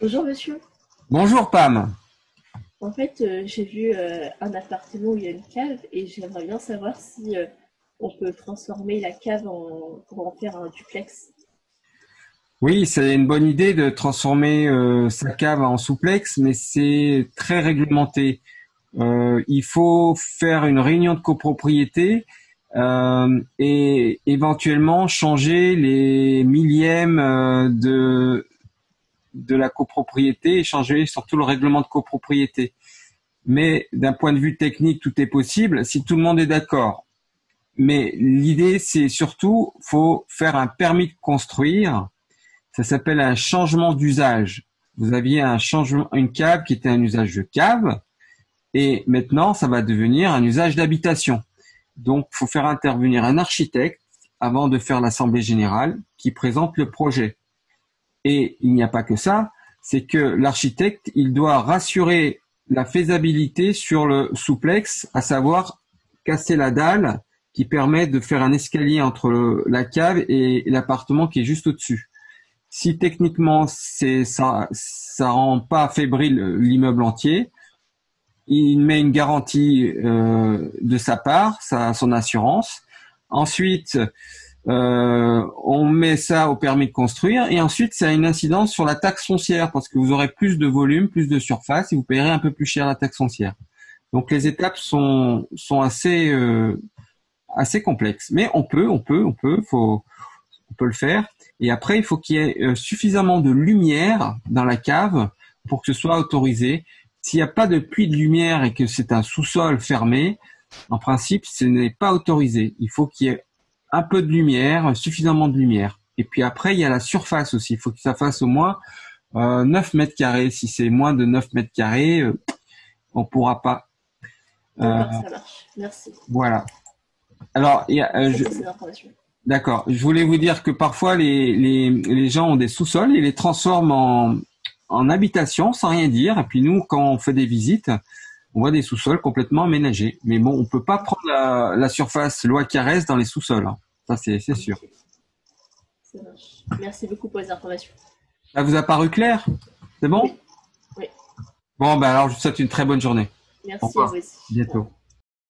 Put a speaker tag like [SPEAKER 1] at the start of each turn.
[SPEAKER 1] Bonjour monsieur.
[SPEAKER 2] Bonjour Pam.
[SPEAKER 1] En fait, euh, j'ai vu euh, un appartement où il y a une cave et j'aimerais bien savoir si euh, on peut transformer la cave en, pour en faire un duplex.
[SPEAKER 2] Oui, c'est une bonne idée de transformer sa cave en souplex, mais c'est très réglementé. il faut faire une réunion de copropriété et éventuellement changer les millièmes de de la copropriété et changer surtout le règlement de copropriété. Mais d'un point de vue technique, tout est possible si tout le monde est d'accord. Mais l'idée, c'est surtout, faut faire un permis de construire. Ça s'appelle un changement d'usage. Vous aviez un changement, une cave qui était un usage de cave, et maintenant, ça va devenir un usage d'habitation. Donc, faut faire intervenir un architecte avant de faire l'assemblée générale qui présente le projet. Et il n'y a pas que ça, c'est que l'architecte, il doit rassurer la faisabilité sur le souplex, à savoir casser la dalle qui permet de faire un escalier entre la cave et l'appartement qui est juste au-dessus. Si techniquement c'est ça, ça rend pas fébrile l'immeuble entier, il met une garantie euh, de sa part, sa, son assurance. Ensuite, euh, on met ça au permis de construire et ensuite ça a une incidence sur la taxe foncière parce que vous aurez plus de volume, plus de surface et vous payerez un peu plus cher la taxe foncière. Donc les étapes sont sont assez euh, assez complexes, mais on peut, on peut, on peut, faut on peut le faire. Et après il faut qu'il y ait euh, suffisamment de lumière dans la cave pour que ce soit autorisé. S'il n'y a pas de puits de lumière et que c'est un sous-sol fermé, en principe, ce n'est pas autorisé. Il faut qu'il y ait un peu de lumière, suffisamment de lumière. Et puis après, il y a la surface aussi. Il faut que ça fasse au moins euh, 9 mètres carrés. Si c'est moins de 9 mètres carrés, euh, on pourra pas.
[SPEAKER 1] Euh, ça marche. Merci.
[SPEAKER 2] Voilà. Alors, il y a, euh, je... D'accord. Je voulais vous dire que parfois les, les, les gens ont des sous-sols et les transforment en, en habitation sans rien dire. Et puis nous, quand on fait des visites, on voit des sous-sols complètement aménagés. Mais bon, on peut pas prendre la, surface loi Carès dans les sous-sols. Hein. Ça, c'est sûr.
[SPEAKER 1] Merci beaucoup pour les informations.
[SPEAKER 2] Ça vous a paru clair? C'est bon?
[SPEAKER 1] Oui.
[SPEAKER 2] Bon, ben alors je vous souhaite une très bonne journée.
[SPEAKER 1] Merci à vous
[SPEAKER 2] bientôt.